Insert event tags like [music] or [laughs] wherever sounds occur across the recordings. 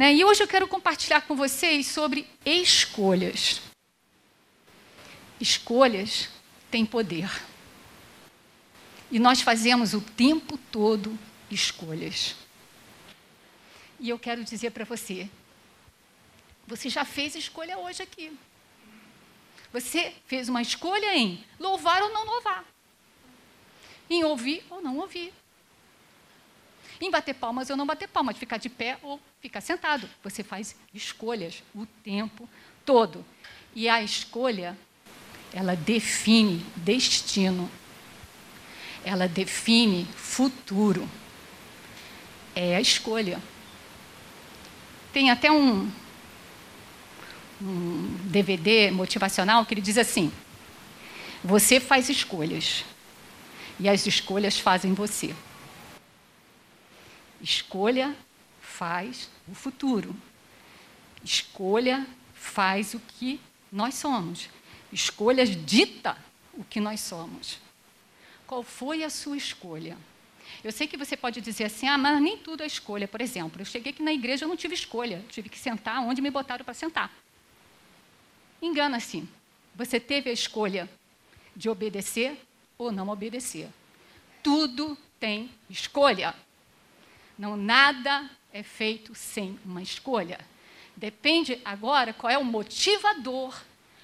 Né? E hoje eu quero compartilhar com vocês sobre escolhas. Escolhas têm poder. E nós fazemos o tempo todo escolhas. E eu quero dizer para você: você já fez escolha hoje aqui. Você fez uma escolha em louvar ou não louvar, em ouvir ou não ouvir, em bater palmas ou não bater palmas, ficar de pé ou ficar sentado. Você faz escolhas o tempo todo. E a escolha, ela define destino, ela define futuro. É a escolha. Tem até um, um DVD motivacional que ele diz assim: Você faz escolhas e as escolhas fazem você. Escolha faz o futuro. Escolha faz o que nós somos. Escolhas dita o que nós somos. Qual foi a sua escolha? Eu sei que você pode dizer assim, ah, mas nem tudo é escolha. Por exemplo, eu cheguei aqui na igreja, eu não tive escolha. Tive que sentar onde me botaram para sentar. Engana-se. Você teve a escolha de obedecer ou não obedecer. Tudo tem escolha. Não nada é feito sem uma escolha. Depende agora qual é o motivador,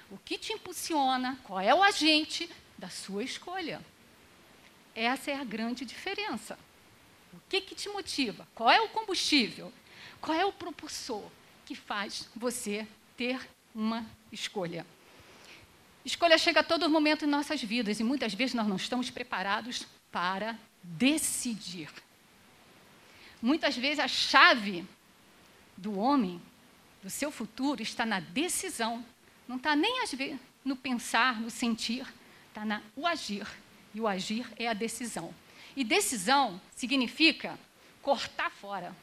o que te impulsiona, qual é o agente da sua escolha. Essa é a grande diferença. O que, que te motiva? Qual é o combustível? Qual é o propulsor que faz você ter uma escolha? Escolha chega a todo momento em nossas vidas e muitas vezes nós não estamos preparados para decidir. Muitas vezes a chave do homem, do seu futuro, está na decisão. Não está nem no pensar, no sentir, está no agir. E o agir é a decisão. E decisão significa cortar fora.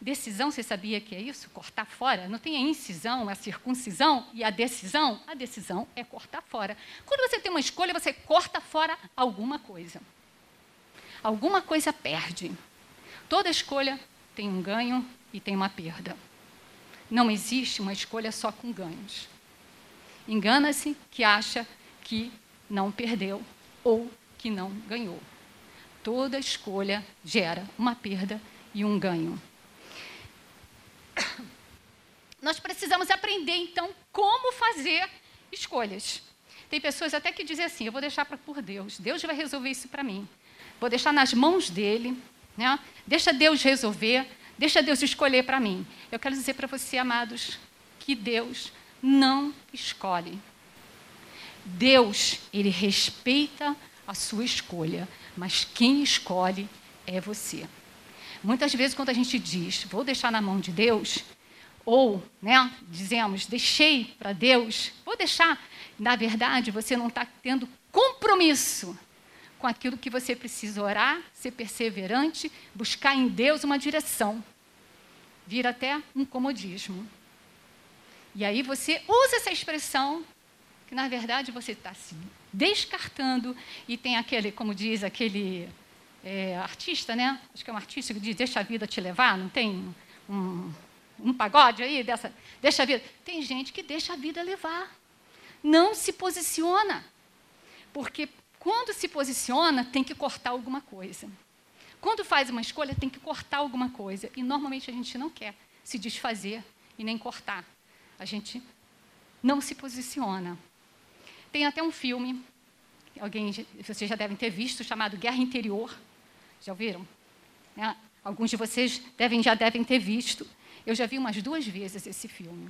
Decisão, você sabia que é isso? Cortar fora? Não tem a incisão, a circuncisão e a decisão? A decisão é cortar fora. Quando você tem uma escolha, você corta fora alguma coisa. Alguma coisa perde. Toda escolha tem um ganho e tem uma perda. Não existe uma escolha só com ganhos. Engana-se que acha que não perdeu ou que não ganhou. Toda escolha gera uma perda e um ganho. Nós precisamos aprender, então, como fazer escolhas. Tem pessoas até que dizem assim: eu vou deixar por Deus, Deus vai resolver isso para mim. Vou deixar nas mãos dele, né? deixa Deus resolver, deixa Deus escolher para mim. Eu quero dizer para você, amados, que Deus não escolhe. Deus, ele respeita a sua escolha, mas quem escolhe é você. Muitas vezes, quando a gente diz, vou deixar na mão de Deus, ou né, dizemos, deixei para Deus, vou deixar, na verdade, você não está tendo compromisso com aquilo que você precisa orar, ser perseverante, buscar em Deus uma direção. Vira até um comodismo. E aí você usa essa expressão que na verdade você está se descartando e tem aquele, como diz aquele é, artista, né? Acho que é um artista que diz deixa a vida te levar, não tem um, um pagode aí dessa, deixa a vida. Tem gente que deixa a vida levar, não se posiciona, porque quando se posiciona tem que cortar alguma coisa. Quando faz uma escolha tem que cortar alguma coisa e normalmente a gente não quer se desfazer e nem cortar. A gente não se posiciona. Tem até um filme, alguém, vocês já devem ter visto, chamado Guerra Interior. Já ouviram? É, alguns de vocês devem, já devem ter visto. Eu já vi umas duas vezes esse filme.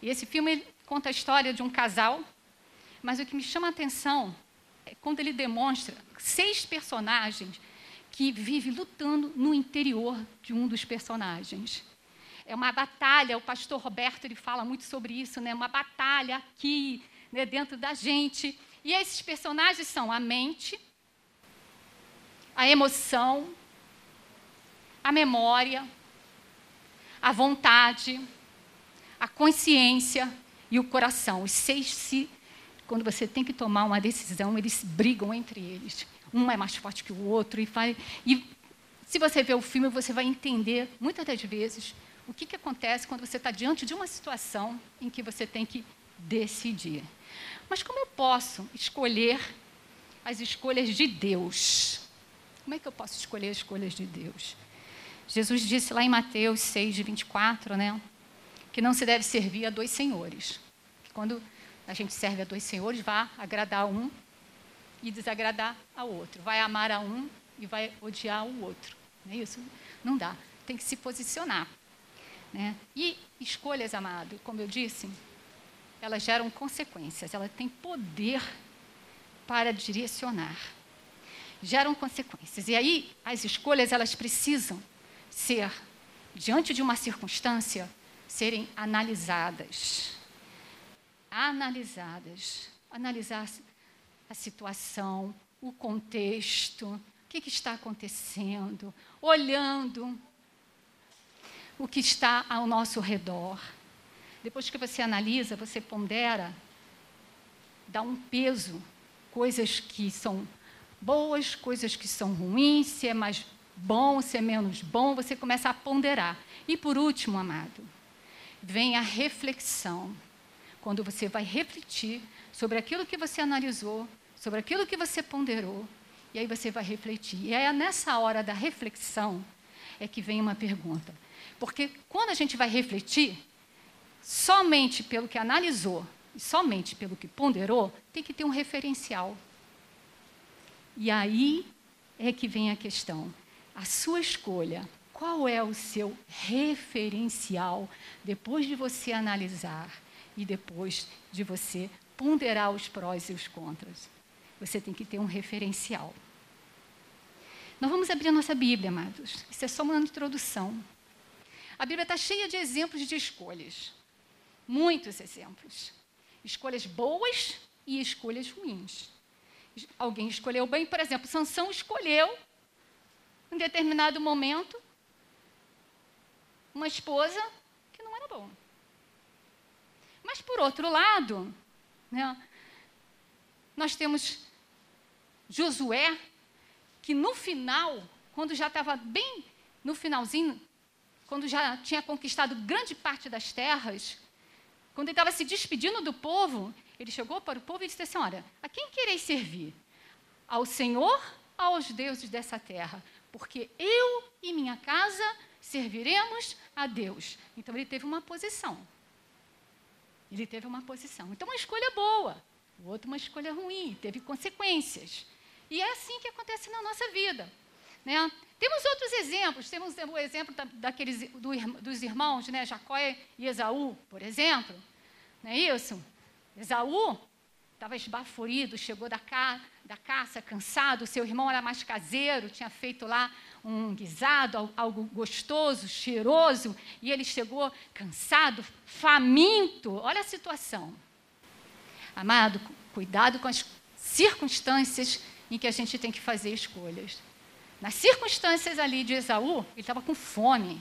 E esse filme conta a história de um casal, mas o que me chama a atenção quando ele demonstra seis personagens que vivem lutando no interior de um dos personagens. É uma batalha, o pastor Roberto ele fala muito sobre isso, né? uma batalha aqui, né, dentro da gente. E esses personagens são a mente, a emoção, a memória, a vontade, a consciência e o coração. Os seis se quando você tem que tomar uma decisão, eles brigam entre eles. Um é mais forte que o outro e, faz, e Se você ver o filme, você vai entender, muitas das vezes, o que, que acontece quando você está diante de uma situação em que você tem que decidir. Mas como eu posso escolher as escolhas de Deus? Como é que eu posso escolher as escolhas de Deus? Jesus disse lá em Mateus 6, 24, né? Que não se deve servir a dois senhores. Quando a gente serve a dois senhores, vai agradar um e desagradar ao outro. Vai amar a um e vai odiar o outro. Não é isso? Não dá. Tem que se posicionar. Né? E escolhas, amado, como eu disse, elas geram consequências, elas têm poder para direcionar. Geram consequências. E aí, as escolhas, elas precisam ser, diante de uma circunstância, serem analisadas. Analisadas. Analisar a situação, o contexto, o que, que está acontecendo, olhando o que está ao nosso redor. Depois que você analisa, você pondera, dá um peso, coisas que são boas, coisas que são ruins, se é mais bom, se é menos bom, você começa a ponderar. E por último, amado, vem a reflexão. Quando você vai refletir sobre aquilo que você analisou, sobre aquilo que você ponderou, e aí você vai refletir. E é nessa hora da reflexão é que vem uma pergunta. Porque quando a gente vai refletir, somente pelo que analisou, somente pelo que ponderou, tem que ter um referencial. E aí é que vem a questão a sua escolha, qual é o seu referencial depois de você analisar e depois de você ponderar os prós e os contras? Você tem que ter um referencial. Nós vamos abrir a nossa Bíblia, amados. Isso é só uma introdução. A Bíblia está cheia de exemplos de escolhas. Muitos exemplos. Escolhas boas e escolhas ruins. Alguém escolheu bem, por exemplo, Sansão escolheu em determinado momento, uma esposa que não era boa. Mas, por outro lado, né, nós temos Josué, que no final, quando já estava bem no finalzinho, quando já tinha conquistado grande parte das terras, quando ele estava se despedindo do povo, ele chegou para o povo e disse assim: Olha, a quem quereis servir? Ao Senhor aos deuses dessa terra? porque eu e minha casa serviremos a Deus. Então ele teve uma posição. Ele teve uma posição. Então uma escolha boa, o outro uma escolha ruim, teve consequências. E é assim que acontece na nossa vida. Né? Temos outros exemplos. Temos o exemplo daqueles, do, dos irmãos, né? Jacó e Esaú, por exemplo. Não é isso? Esaú estava esbaforido, chegou da, ca, da caça cansado, seu irmão era mais caseiro, tinha feito lá um guisado, algo gostoso, cheiroso, e ele chegou cansado, faminto. Olha a situação. Amado, cuidado com as circunstâncias em que a gente tem que fazer escolhas. Nas circunstâncias ali de Esaú, ele estava com fome.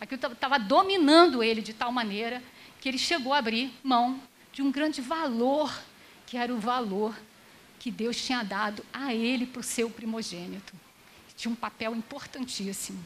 Aquilo estava dominando ele de tal maneira que ele chegou a abrir mão de um grande valor que era o valor que Deus tinha dado a ele para o seu primogênito. Tinha um papel importantíssimo.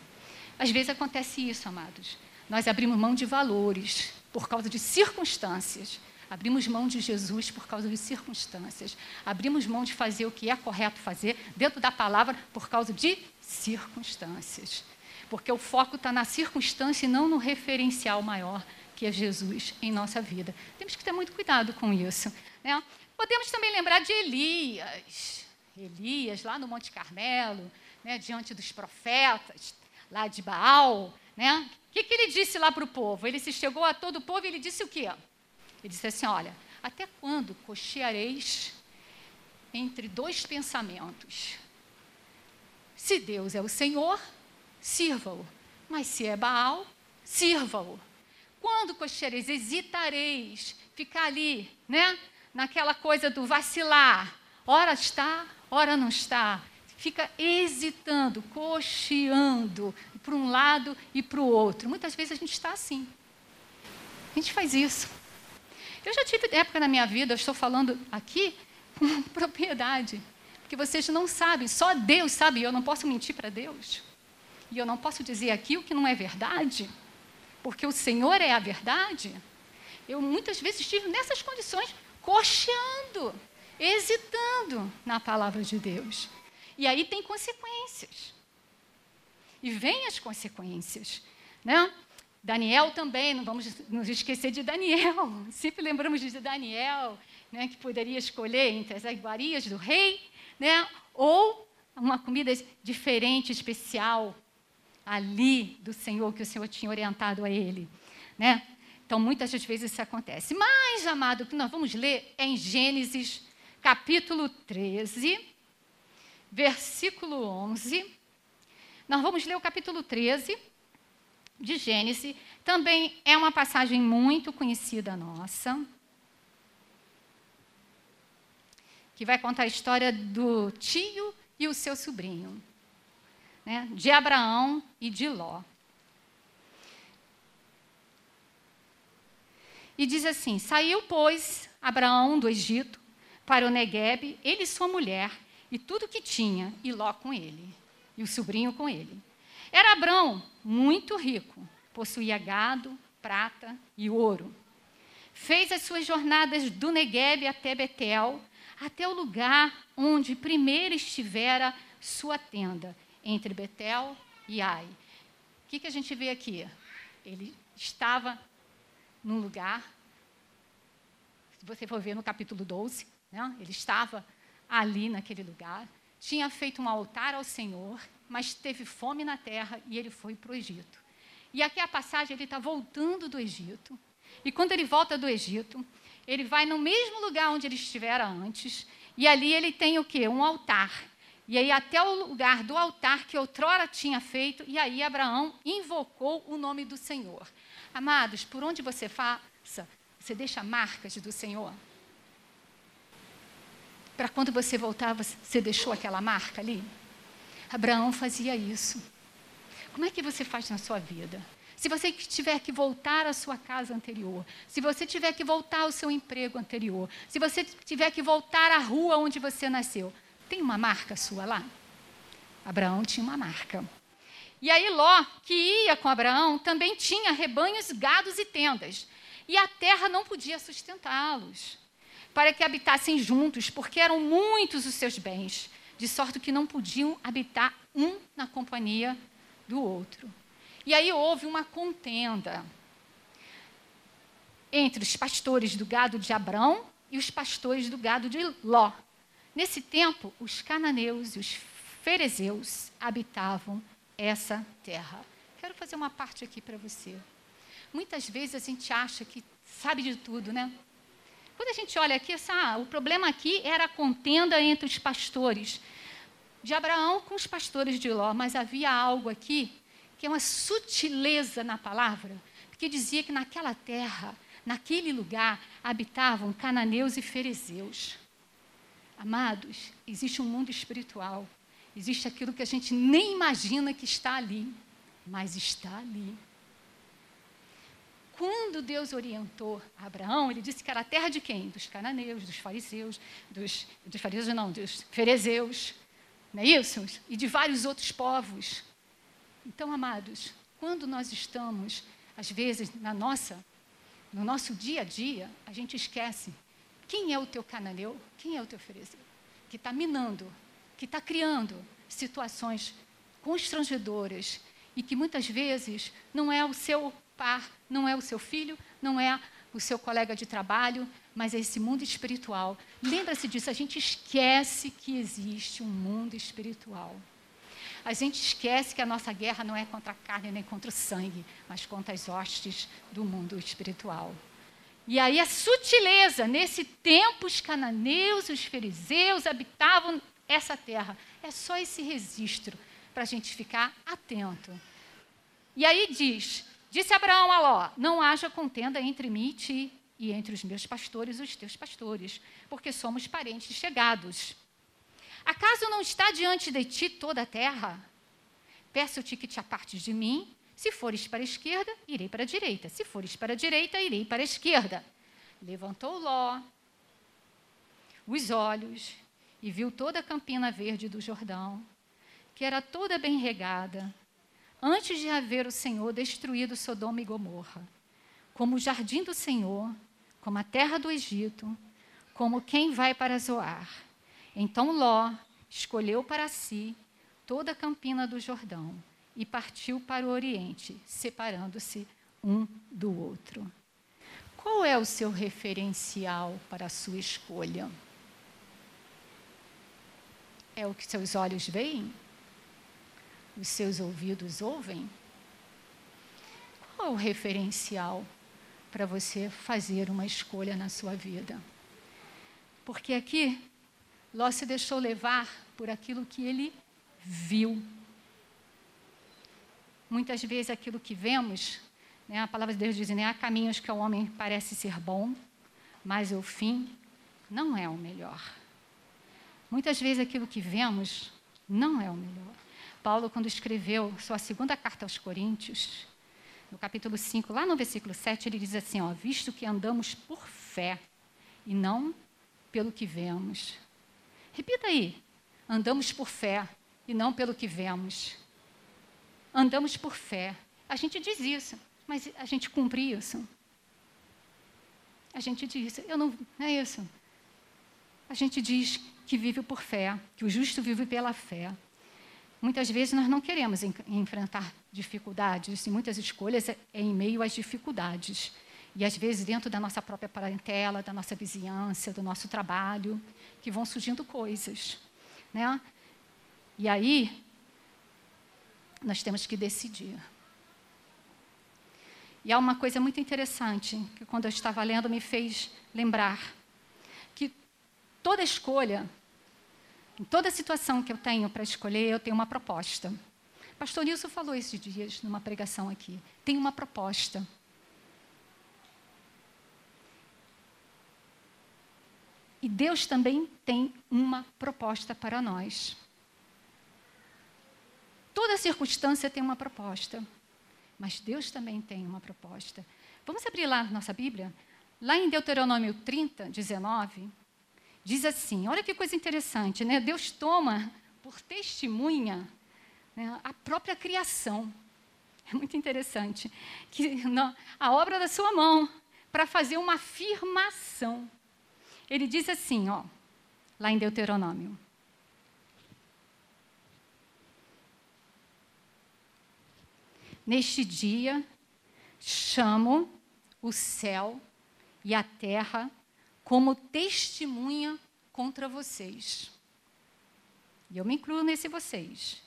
Às vezes acontece isso, amados. Nós abrimos mão de valores por causa de circunstâncias. Abrimos mão de Jesus por causa de circunstâncias. Abrimos mão de fazer o que é correto fazer dentro da palavra por causa de circunstâncias. Porque o foco está na circunstância e não no referencial maior que é Jesus em nossa vida. Temos que ter muito cuidado com isso. Né? Podemos também lembrar de Elias. Elias, lá no Monte Carmelo, né, diante dos profetas, lá de Baal. Né? O que, que ele disse lá para o povo? Ele se chegou a todo o povo e ele disse o quê? Ele disse assim: Olha, até quando cocheareis entre dois pensamentos? Se Deus é o Senhor, sirva-o. Mas se é Baal, sirva-o. Quando cocheareis, hesitareis, ficar ali, né? naquela coisa do vacilar. Ora está, ora não está. Fica hesitando, cocheando para um lado e para o outro. Muitas vezes a gente está assim. A gente faz isso. Eu já tive época na minha vida, eu estou falando aqui [laughs] com propriedade, porque vocês não sabem, só Deus sabe, e eu não posso mentir para Deus. e eu não posso dizer aqui o que não é verdade, porque o Senhor é a verdade. Eu muitas vezes estive nessas condições, cocheando, hesitando na palavra de Deus. E aí tem consequências. E vem as consequências. Né? Daniel também, não vamos nos esquecer de Daniel. [laughs] Sempre lembramos de Daniel, né, que poderia escolher entre as iguarias do rei, né, ou uma comida diferente, especial, ali do Senhor, que o Senhor tinha orientado a ele. Né? Então, muitas das vezes isso acontece. Mas, amado, o que nós vamos ler é em Gênesis, capítulo 13, versículo 11. Nós vamos ler o capítulo 13 de Gênesis. Também é uma passagem muito conhecida nossa. Que vai contar a história do tio e o seu sobrinho né, de Abraão e de Ló. E diz assim: Saiu, pois, Abraão do Egito para o Negueb, ele e sua mulher, e tudo que tinha, e Ló com ele, e o sobrinho com ele. Era Abraão muito rico, possuía gado, prata e ouro. Fez as suas jornadas do Negueb até Betel, até o lugar onde primeiro estivera sua tenda, entre Betel e Ai. O que, que a gente vê aqui? Ele estava num lugar, se você for ver no capítulo 12, né, ele estava ali naquele lugar, tinha feito um altar ao Senhor, mas teve fome na terra e ele foi para o Egito. E aqui a passagem, ele está voltando do Egito. E quando ele volta do Egito, ele vai no mesmo lugar onde ele estivera antes, e ali ele tem o quê? Um altar. E aí, até o lugar do altar que outrora tinha feito, e aí Abraão invocou o nome do Senhor. Amados, por onde você faça, você deixa marcas do Senhor? Para quando você voltar, você deixou aquela marca ali? Abraão fazia isso. Como é que você faz na sua vida? Se você tiver que voltar à sua casa anterior, se você tiver que voltar ao seu emprego anterior, se você tiver que voltar à rua onde você nasceu, tem uma marca sua lá? Abraão tinha uma marca. E aí Ló, que ia com Abraão, também tinha rebanhos, gados e tendas. E a terra não podia sustentá-los, para que habitassem juntos, porque eram muitos os seus bens, de sorte que não podiam habitar um na companhia do outro. E aí houve uma contenda entre os pastores do gado de Abraão e os pastores do gado de Ló. Nesse tempo, os cananeus e os ferezeus habitavam essa terra. Quero fazer uma parte aqui para você. Muitas vezes a gente acha que sabe de tudo, né? Quando a gente olha aqui, o problema aqui era a contenda entre os pastores de Abraão com os pastores de Ló, mas havia algo aqui que é uma sutileza na palavra, que dizia que naquela terra, naquele lugar, habitavam cananeus e ferezeus. Amados, existe um mundo espiritual. Existe aquilo que a gente nem imagina que está ali, mas está ali. Quando Deus orientou Abraão, ele disse que era a terra de quem? Dos cananeus, dos fariseus, dos, dos fariseus não, dos ferezeus, não é isso? E de vários outros povos. Então, amados, quando nós estamos, às vezes, na nossa, no nosso dia a dia, a gente esquece quem é o teu cananeu? Quem é o teu ferezeu? Que está minando, que está criando situações constrangedoras e que muitas vezes não é o seu par, não é o seu filho, não é o seu colega de trabalho, mas é esse mundo espiritual. Lembra-se disso, a gente esquece que existe um mundo espiritual. A gente esquece que a nossa guerra não é contra a carne nem contra o sangue, mas contra as hostes do mundo espiritual. E aí a sutileza, nesse tempo os cananeus os fariseus habitavam essa terra. É só esse registro para a gente ficar atento. E aí diz: Disse Abraão a Ló: Não haja contenda entre mim e ti, e entre os meus pastores e os teus pastores, porque somos parentes chegados. Acaso não está diante de ti toda a terra? Peço-te que te apartes de mim se fores para a esquerda, irei para a direita. Se fores para a direita, irei para a esquerda. Levantou Ló os olhos e viu toda a campina verde do Jordão, que era toda bem regada, antes de haver o Senhor destruído Sodoma e Gomorra, como o jardim do Senhor, como a terra do Egito, como quem vai para Zoar. Então Ló escolheu para si toda a campina do Jordão e partiu para o Oriente, separando-se um do outro. Qual é o seu referencial para a sua escolha? É o que seus olhos veem? Os seus ouvidos ouvem? Qual é o referencial para você fazer uma escolha na sua vida? Porque aqui, Ló se deixou levar por aquilo que ele viu. Muitas vezes aquilo que vemos, né, a palavra de Deus diz, né, há caminhos que ao homem parece ser bom, mas o fim não é o melhor. Muitas vezes aquilo que vemos não é o melhor. Paulo, quando escreveu sua segunda carta aos Coríntios, no capítulo 5, lá no versículo 7, ele diz assim: ó, visto que andamos por fé e não pelo que vemos. Repita aí. Andamos por fé e não pelo que vemos. Andamos por fé. A gente diz isso, mas a gente cumpre isso. A gente diz, eu não, não é isso. A gente diz que vive por fé, que o justo vive pela fé. Muitas vezes nós não queremos enfrentar dificuldades, e muitas escolhas é em meio às dificuldades. E às vezes dentro da nossa própria parentela, da nossa vizinhança, do nosso trabalho, que vão surgindo coisas. Né? E aí, nós temos que decidir. E há uma coisa muito interessante que, quando eu estava lendo, me fez lembrar que toda escolha, em toda situação que eu tenho para escolher, eu tenho uma proposta. Pastor Nilson falou esses dias numa pregação aqui. Tem uma proposta. E Deus também tem uma proposta para nós. Toda circunstância tem uma proposta, mas Deus também tem uma proposta. Vamos abrir lá nossa Bíblia? Lá em Deuteronômio 30, 19, diz assim: olha que coisa interessante, né? Deus toma por testemunha né, a própria criação. É muito interessante. Que a obra da sua mão, para fazer uma afirmação. Ele diz assim, ó, lá em Deuteronômio. Neste dia, chamo o céu e a terra como testemunha contra vocês. E eu me incluo nesse vocês.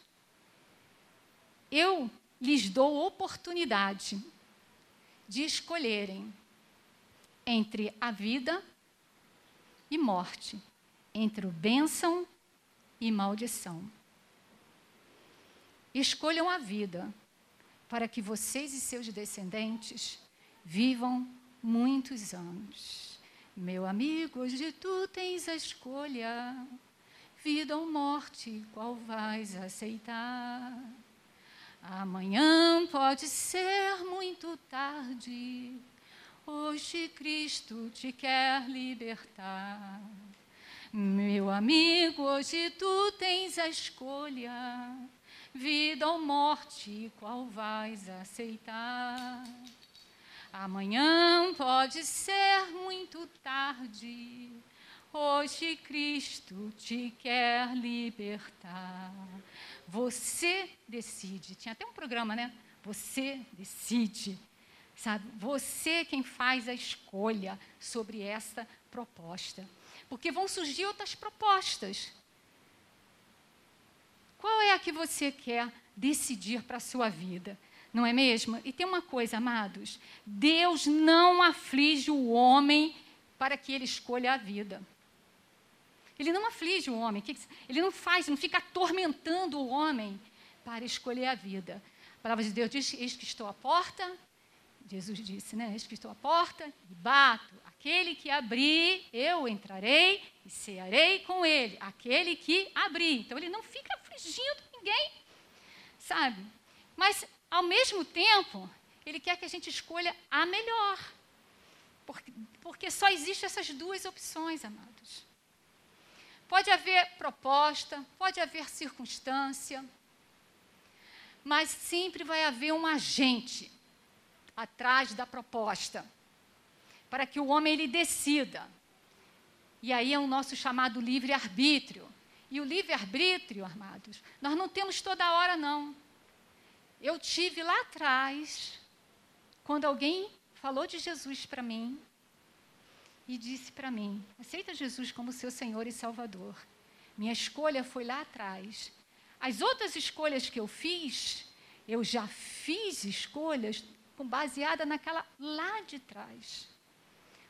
Eu lhes dou oportunidade de escolherem entre a vida e morte, entre o bênção e maldição. Escolham a vida para que vocês e seus descendentes vivam muitos anos. Meu amigo, hoje tu tens a escolha, vida ou morte, qual vais aceitar? Amanhã pode ser muito tarde Hoje Cristo te quer libertar. Meu amigo, hoje tu tens a escolha, vida ou morte, qual vais aceitar? Amanhã pode ser muito tarde, hoje Cristo te quer libertar. Você decide. Tinha até um programa, né? Você decide. Sabe? Você quem faz a escolha sobre esta proposta. Porque vão surgir outras propostas. Qual é a que você quer decidir para a sua vida? Não é mesmo? E tem uma coisa, amados: Deus não aflige o homem para que ele escolha a vida. Ele não aflige o homem, ele não faz, não fica atormentando o homem para escolher a vida. A palavra de Deus diz: Eis que estou à porta Jesus disse, né? Eis que estou à porta e bato. Aquele que abrir, eu entrarei e cearei com ele. Aquele que abrir. Então ele não fica afligindo ninguém, sabe? Mas, ao mesmo tempo, ele quer que a gente escolha a melhor. Porque, porque só existem essas duas opções, amados. Pode haver proposta, pode haver circunstância, mas sempre vai haver um agente atrás da proposta, para que o homem ele decida. E aí é o nosso chamado livre-arbítrio. E o livre-arbítrio, amados, nós não temos toda hora, não. Eu tive lá atrás, quando alguém falou de Jesus para mim e disse para mim: aceita Jesus como seu Senhor e Salvador. Minha escolha foi lá atrás. As outras escolhas que eu fiz, eu já fiz escolhas baseada naquela lá de trás.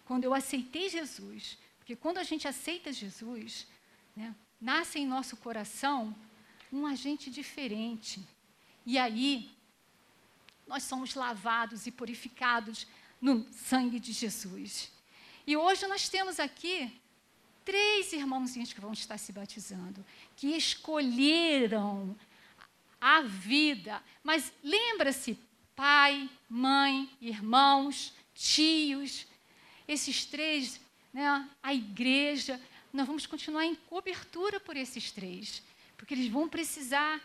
Quando eu aceitei Jesus, porque quando a gente aceita Jesus, né, nasce em nosso coração um agente diferente. E aí, nós somos lavados e purificados no sangue de Jesus. E hoje nós temos aqui três irmãozinhos que vão estar se batizando, que escolheram a vida. Mas lembra-se, pai, mãe, irmãos, tios, esses três, né, a igreja, nós vamos continuar em cobertura por esses três, porque eles vão precisar,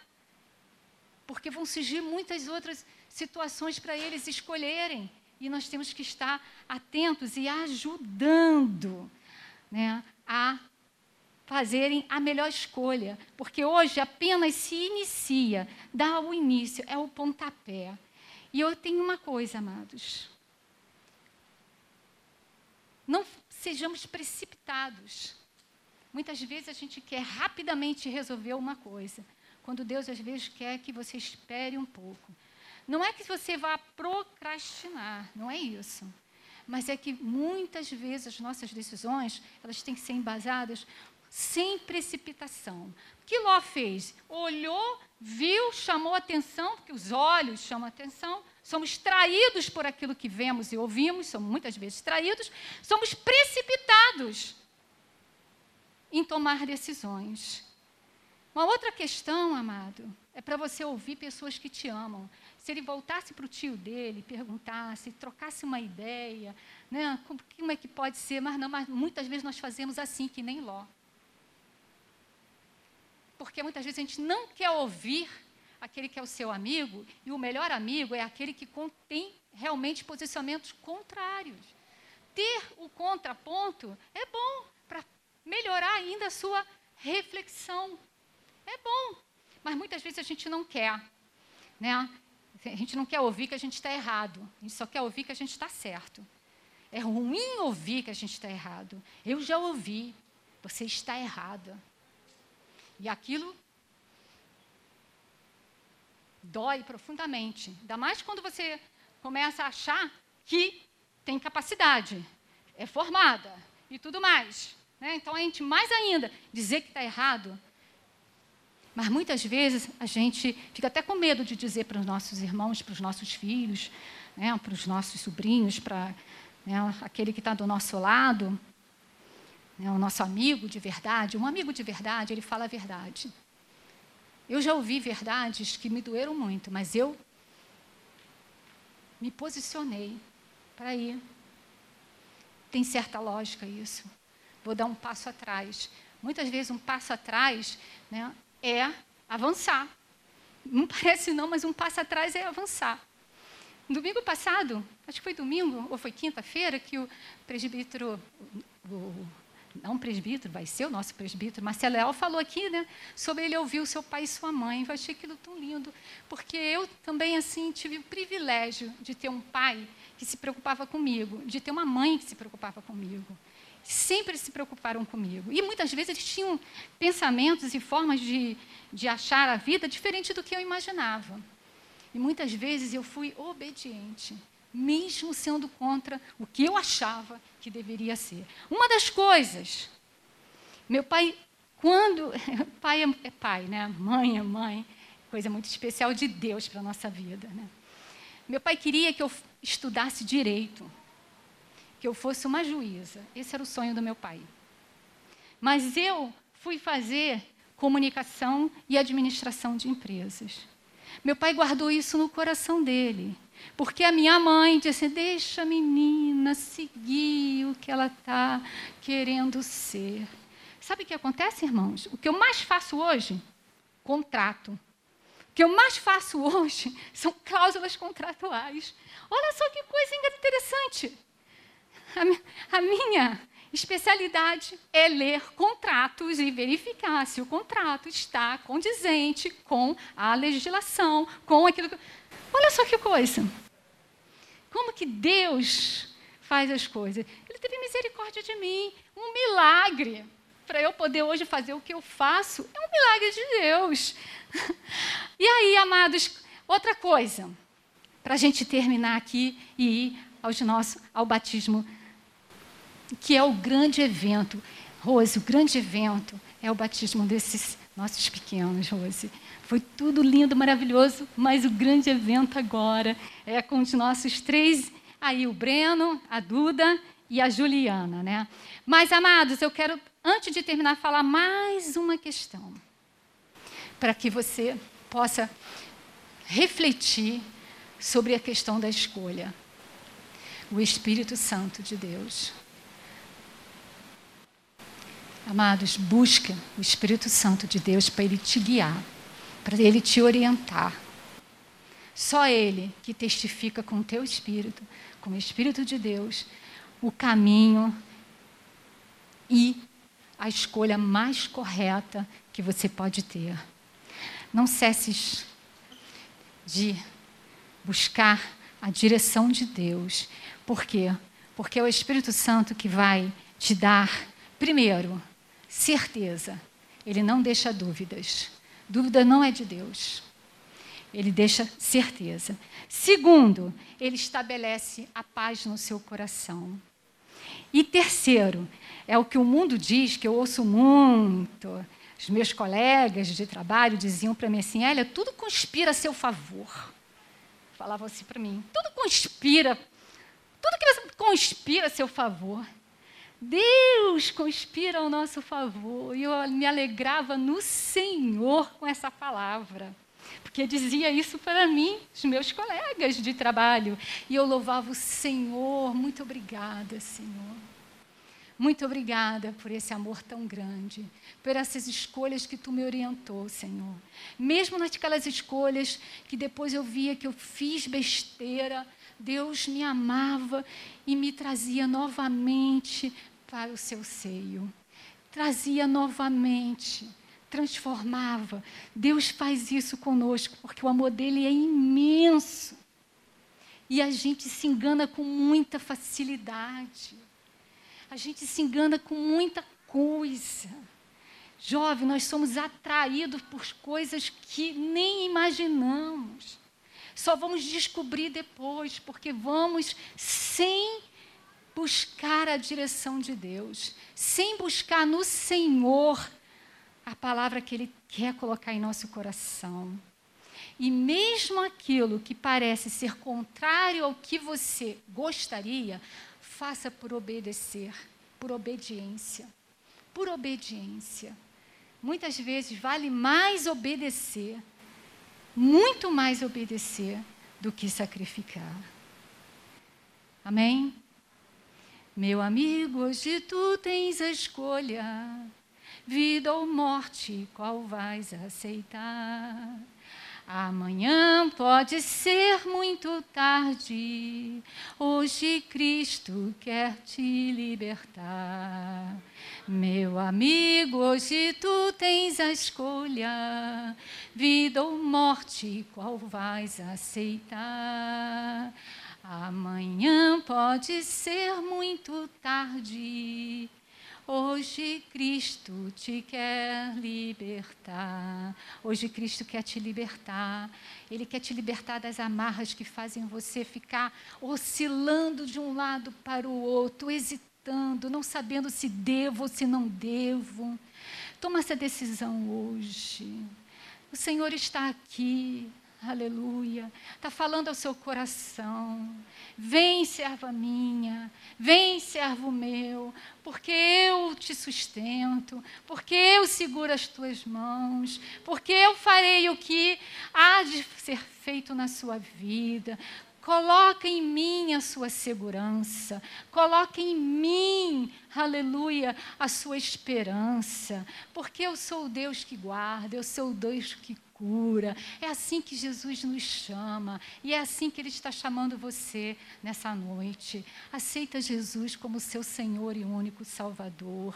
porque vão surgir muitas outras situações para eles escolherem. E nós temos que estar atentos e ajudando né, a fazerem a melhor escolha, porque hoje apenas se inicia, dá o início, é o pontapé. E eu tenho uma coisa, amados. Não sejamos precipitados. Muitas vezes a gente quer rapidamente resolver uma coisa, quando Deus às vezes quer que você espere um pouco. Não é que você vá procrastinar, não é isso mas é que muitas vezes as nossas decisões elas têm que ser embasadas sem precipitação. O que Ló fez? Olhou, viu, chamou atenção, porque os olhos chamam atenção, somos traídos por aquilo que vemos e ouvimos, somos muitas vezes traídos, somos precipitados em tomar decisões. Uma outra questão, amado, é para você ouvir pessoas que te amam se ele voltasse para o tio dele, perguntasse, trocasse uma ideia, né, como, é que pode ser, mas não, mas muitas vezes nós fazemos assim, que nem Ló. Porque muitas vezes a gente não quer ouvir aquele que é o seu amigo, e o melhor amigo é aquele que tem realmente posicionamentos contrários. Ter o contraponto é bom para melhorar ainda a sua reflexão. É bom, mas muitas vezes a gente não quer. Né? A gente não quer ouvir que a gente está errado. A gente só quer ouvir que a gente está certo. É ruim ouvir que a gente está errado. Eu já ouvi. Você está errada. E aquilo dói profundamente. Ainda mais quando você começa a achar que tem capacidade, é formada e tudo mais. Né? Então, a gente, mais ainda, dizer que está errado mas muitas vezes a gente fica até com medo de dizer para os nossos irmãos, para os nossos filhos, né, para os nossos sobrinhos, para né, aquele que está do nosso lado, né, o nosso amigo de verdade. Um amigo de verdade, ele fala a verdade. Eu já ouvi verdades que me doeram muito, mas eu me posicionei para ir. Tem certa lógica isso. Vou dar um passo atrás. Muitas vezes um passo atrás né, é avançar. Não parece não, mas um passo atrás é avançar. Domingo passado, acho que foi domingo ou foi quinta-feira, que o presbítero, o, não presbítero, vai ser o nosso presbítero, Marcelo Leal falou aqui, né, sobre ele ouvir o seu pai e sua mãe. Eu achei aquilo tão lindo, porque eu também assim tive o privilégio de ter um pai que se preocupava comigo, de ter uma mãe que se preocupava comigo sempre se preocuparam comigo. E muitas vezes eles tinham pensamentos e formas de, de achar a vida diferente do que eu imaginava. E muitas vezes eu fui obediente, mesmo sendo contra o que eu achava que deveria ser. Uma das coisas, meu pai, quando. [laughs] Pai é, é pai, né? Mãe é mãe, coisa muito especial de Deus para a nossa vida. Né? Meu pai queria que eu estudasse direito que eu fosse uma juíza. Esse era o sonho do meu pai. Mas eu fui fazer comunicação e administração de empresas. Meu pai guardou isso no coração dele, porque a minha mãe disse: deixa a menina seguir o que ela está querendo ser. Sabe o que acontece, irmãos? O que eu mais faço hoje? Contrato. O que eu mais faço hoje [laughs] são cláusulas contratuais. Olha só que coisa interessante. A, a minha especialidade é ler contratos e verificar se o contrato está condizente com a legislação, com aquilo que. Olha só que coisa. Como que Deus faz as coisas? Ele teve misericórdia de mim, um milagre. Para eu poder hoje fazer o que eu faço, é um milagre de Deus. [laughs] E aí, amados, outra coisa, para a gente terminar aqui e ir aos nosso, ao batismo que é o grande evento. Rose, o grande evento é o batismo desses nossos pequenos, Rose. Foi tudo lindo, maravilhoso, mas o grande evento agora é com os nossos três, aí o Breno, a Duda e a Juliana, né? Mas, amados, eu quero, antes de terminar, falar mais uma questão, para que você possa refletir sobre a questão da escolha. O Espírito Santo de Deus Amados, busca o Espírito Santo de Deus para ele te guiar, para ele te orientar. Só ele que testifica com o teu espírito, com o Espírito de Deus, o caminho e a escolha mais correta que você pode ter. Não cesses de buscar a direção de Deus. Por quê? Porque é o Espírito Santo que vai te dar, primeiro, certeza. Ele não deixa dúvidas. Dúvida não é de Deus. Ele deixa certeza. Segundo, ele estabelece a paz no seu coração. E terceiro, é o que o mundo diz, que eu ouço muito. Os meus colegas de trabalho diziam para mim assim: Olha, tudo conspira a seu favor. Falavam assim para mim: tudo conspira, tudo que conspira a seu favor. Deus conspira ao nosso favor. E eu me alegrava no Senhor com essa palavra. Porque dizia isso para mim, os meus colegas de trabalho. E eu louvava o Senhor. Muito obrigada, Senhor. Muito obrigada por esse amor tão grande, por essas escolhas que tu me orientou, Senhor. Mesmo naquelas escolhas que depois eu via que eu fiz besteira, Deus me amava e me trazia novamente para o seu seio. Trazia novamente, transformava. Deus faz isso conosco, porque o amor dele é imenso. E a gente se engana com muita facilidade. A gente se engana com muita coisa. Jovem, nós somos atraídos por coisas que nem imaginamos. Só vamos descobrir depois, porque vamos sem buscar a direção de Deus, sem buscar no Senhor a palavra que Ele quer colocar em nosso coração. E mesmo aquilo que parece ser contrário ao que você gostaria, faça por obedecer, por obediência. Por obediência. Muitas vezes vale mais obedecer, muito mais obedecer, do que sacrificar. Amém? Meu amigo, hoje tu tens a escolha, vida ou morte, qual vais aceitar? Amanhã pode ser muito tarde, hoje Cristo quer te libertar. Meu amigo, hoje tu tens a escolha, vida ou morte, qual vais aceitar? Amanhã pode ser muito tarde. Hoje Cristo te quer libertar. Hoje Cristo quer te libertar. Ele quer te libertar das amarras que fazem você ficar oscilando de um lado para o outro, hesitando, não sabendo se devo ou se não devo. Toma essa decisão hoje. O Senhor está aqui. Aleluia. Está falando ao seu coração. Vem, serva minha. Vem, servo meu. Porque eu te sustento. Porque eu seguro as tuas mãos. Porque eu farei o que há de ser feito na sua vida. Coloca em mim a sua segurança, coloca em mim, aleluia, a sua esperança, porque eu sou o Deus que guarda, eu sou o Deus que cura. É assim que Jesus nos chama. E é assim que Ele está chamando você nessa noite. Aceita Jesus como seu Senhor e único Salvador.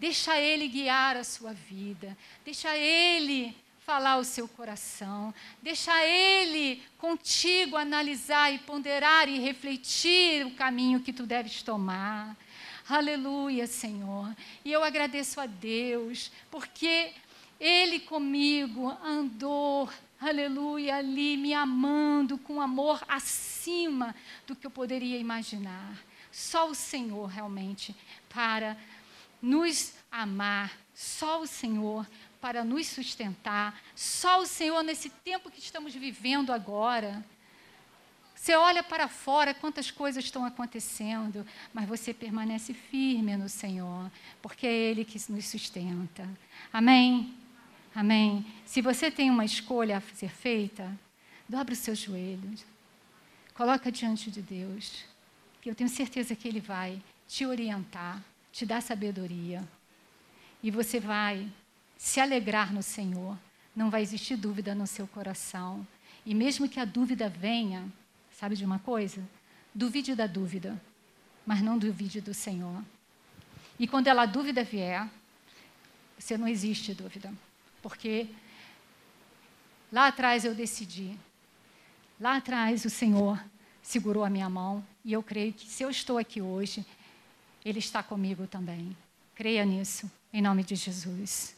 Deixa Ele guiar a sua vida. Deixa Ele falar o seu coração. Deixa Ele contigo analisar e ponderar e refletir o caminho que tu deves tomar. Aleluia, Senhor. E eu agradeço a Deus, porque Ele comigo andou, aleluia, ali me amando com amor acima do que eu poderia imaginar. Só o Senhor realmente para nos amar, só o Senhor para nos sustentar, só o Senhor nesse tempo que estamos vivendo agora você olha para fora, quantas coisas estão acontecendo, mas você permanece firme no Senhor, porque é Ele que nos sustenta. Amém? Amém? Se você tem uma escolha a ser feita, dobre os seus joelhos, coloca diante de Deus, que eu tenho certeza que Ele vai te orientar, te dar sabedoria, e você vai se alegrar no Senhor. Não vai existir dúvida no seu coração. E mesmo que a dúvida venha, Sabe de uma coisa? Duvide da dúvida, mas não duvide do Senhor. E quando ela dúvida vier, você não existe dúvida, porque lá atrás eu decidi, lá atrás o Senhor segurou a minha mão e eu creio que se eu estou aqui hoje, Ele está comigo também. Creia nisso, em nome de Jesus.